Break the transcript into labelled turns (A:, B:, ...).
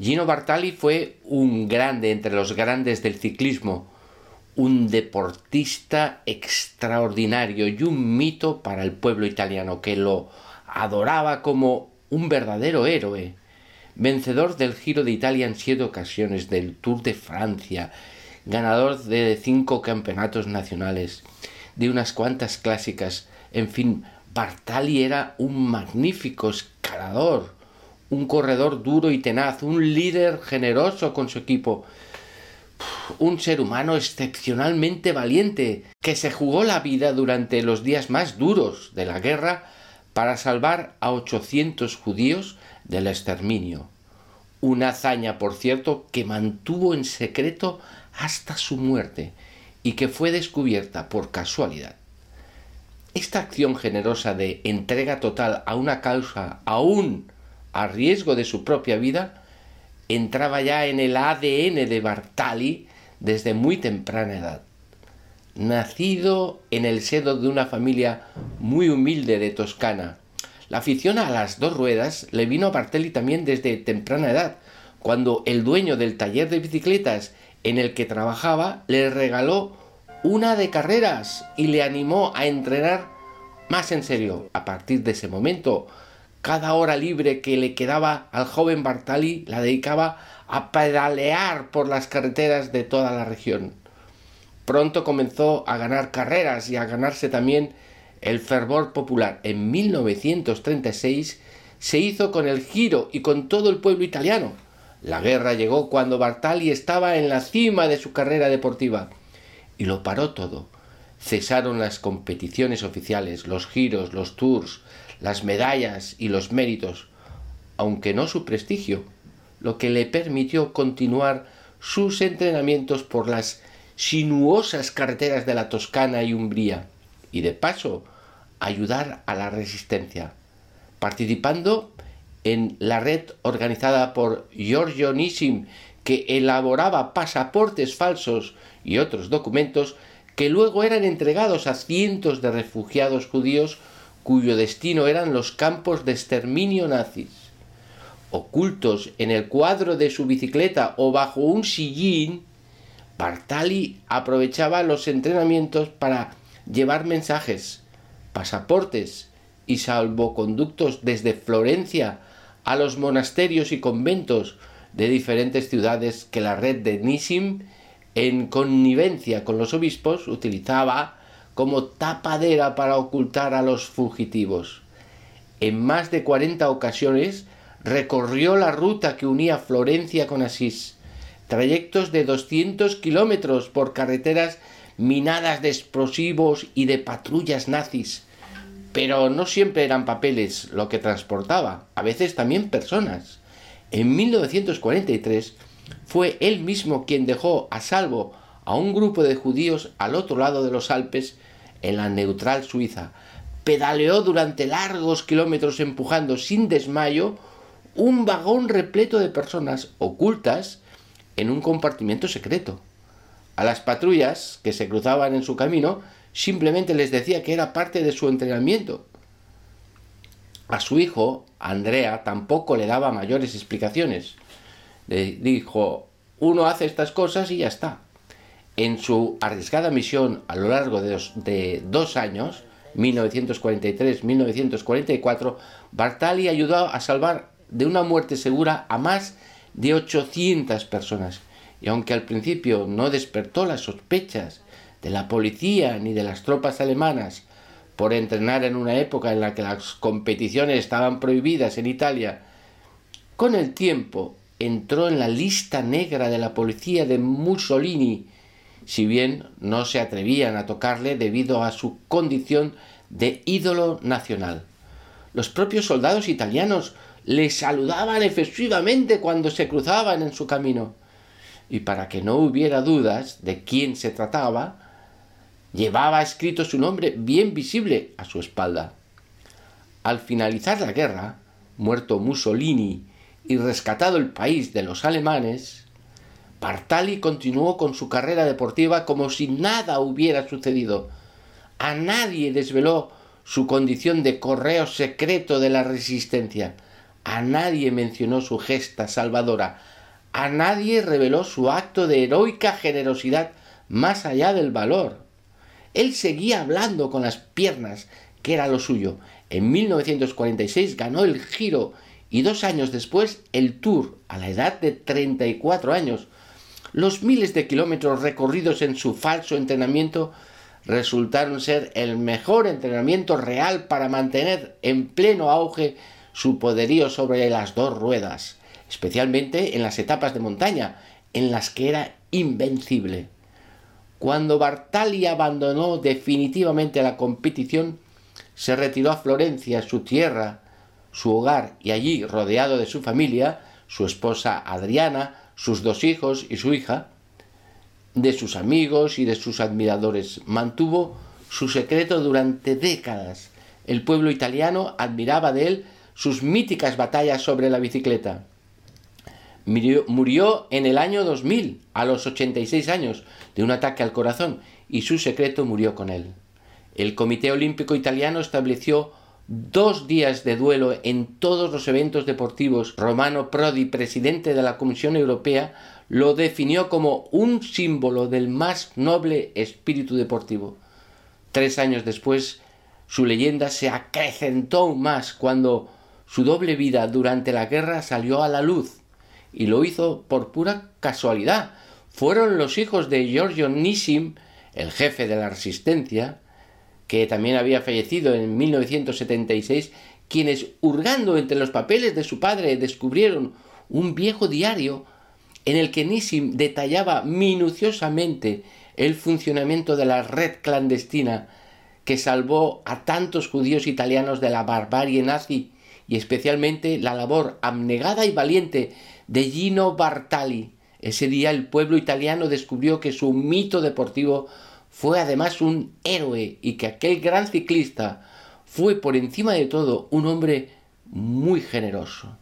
A: Gino Bartali fue un grande entre los grandes del ciclismo, un deportista extraordinario y un mito para el pueblo italiano que lo adoraba como un verdadero héroe. Vencedor del Giro de Italia en siete ocasiones, del Tour de Francia, ganador de cinco campeonatos nacionales, de unas cuantas clásicas, en fin, Bartali era un magnífico escalador, un corredor duro y tenaz, un líder generoso con su equipo, un ser humano excepcionalmente valiente, que se jugó la vida durante los días más duros de la guerra para salvar a 800 judíos del exterminio. Una hazaña, por cierto, que mantuvo en secreto hasta su muerte y que fue descubierta por casualidad. Esta acción generosa de entrega total a una causa aún a riesgo de su propia vida entraba ya en el ADN de Bartali desde muy temprana edad. Nacido en el seno de una familia muy humilde de Toscana, la afición a las dos ruedas le vino a Bartali también desde temprana edad, cuando el dueño del taller de bicicletas en el que trabajaba le regaló una de carreras y le animó a entrenar más en serio. A partir de ese momento, cada hora libre que le quedaba al joven Bartali la dedicaba a pedalear por las carreteras de toda la región. Pronto comenzó a ganar carreras y a ganarse también el fervor popular. En 1936 se hizo con el Giro y con todo el pueblo italiano. La guerra llegó cuando Bartali estaba en la cima de su carrera deportiva y lo paró todo. Cesaron las competiciones oficiales, los giros, los tours, las medallas y los méritos, aunque no su prestigio, lo que le permitió continuar sus entrenamientos por las sinuosas carreteras de la Toscana y Umbría, y de paso ayudar a la resistencia, participando en la red organizada por Giorgio Nissim, que elaboraba pasaportes falsos y otros documentos que luego eran entregados a cientos de refugiados judíos cuyo destino eran los campos de exterminio nazis. Ocultos en el cuadro de su bicicleta o bajo un sillín, Bartali aprovechaba los entrenamientos para llevar mensajes, pasaportes y salvoconductos desde Florencia a los monasterios y conventos de diferentes ciudades que la red de Nisim, en connivencia con los obispos, utilizaba como tapadera para ocultar a los fugitivos. En más de cuarenta ocasiones recorrió la ruta que unía Florencia con Asís, trayectos de doscientos kilómetros por carreteras minadas de explosivos y de patrullas nazis. Pero no siempre eran papeles lo que transportaba, a veces también personas. En 1943 fue él mismo quien dejó a salvo a un grupo de judíos al otro lado de los Alpes, en la neutral Suiza. Pedaleó durante largos kilómetros empujando sin desmayo un vagón repleto de personas ocultas en un compartimiento secreto. A las patrullas que se cruzaban en su camino simplemente les decía que era parte de su entrenamiento. A su hijo, Andrea, tampoco le daba mayores explicaciones. Le dijo, uno hace estas cosas y ya está. En su arriesgada misión a lo largo de dos, años, 1943-1944, Bartali ayudó a salvar de una muerte segura a más de 800 personas. Y aunque al principio no despertó las sospechas de la policía ni de las tropas alemanas por entrenar en una época en la que las competiciones estaban prohibidas en Italia, con el tiempo entró en la lista negra de la policía de Mussolini, si bien no se atrevían a tocarle debido a su condición de ídolo nacional. Los propios soldados italianos le saludaban efusivamente cuando se cruzaban en su camino. Y para que no hubiera dudas de quién se trataba, llevaba escrito su nombre bien visible a su espalda. Al finalizar la guerra, muerto Mussolini y rescatado el país de los alemanes, Bartali continuó con su carrera deportiva como si nada hubiera sucedido. A nadie desveló su condición de correo secreto de la resistencia. a nadie mencionó su gesta salvadora, a nadie reveló su acto de heroica generosidad más allá del valor. Él seguía hablando con las piernas, que era lo suyo. En 1946 ganó el Giro y dos años después el Tour, a la edad de 34 años. Los miles de kilómetros recorridos en su falso entrenamiento resultaron ser el mejor entrenamiento real para mantener en pleno auge su poderío sobre las dos ruedas, especialmente en las etapas de montaña, en las que era invencible. Cuando Bartali abandonó definitivamente la competición, se retiró a Florencia, su tierra, su hogar, y allí, rodeado de su familia, su esposa Adriana, sus dos hijos y su hija, de sus amigos y de sus admiradores. Mantuvo su secreto durante décadas. El pueblo italiano admiraba de él sus míticas batallas sobre la bicicleta. Murió, en el año 2000, a los 86 años, de un ataque al corazón, y su secreto murió con él. El Comité Olímpico Italiano estableció dos días de duelo en todos los eventos deportivos. Romano Prodi, presidente de la Comisión Europea, lo definió como un símbolo del más noble espíritu deportivo. Tres años después, su leyenda se acrecentó aún más cuando su doble vida durante la guerra salió a la luz, y lo hizo por pura casualidad. Fueron los hijos de Giorgio Nissim, el jefe de la resistencia, que también había fallecido en 1976, quienes, hurgando entre los papeles de su padre, descubrieron un viejo diario en el que Nissim detallaba minuciosamente el funcionamiento de la red clandestina que salvó a tantos judíos italianos de la barbarie nazi y especialmente la labor abnegada y valiente de Gino Bartali. Ese día el pueblo italiano descubrió que su mito deportivo fue además un héroe y que aquel gran ciclista fue por encima de todo un hombre muy generoso.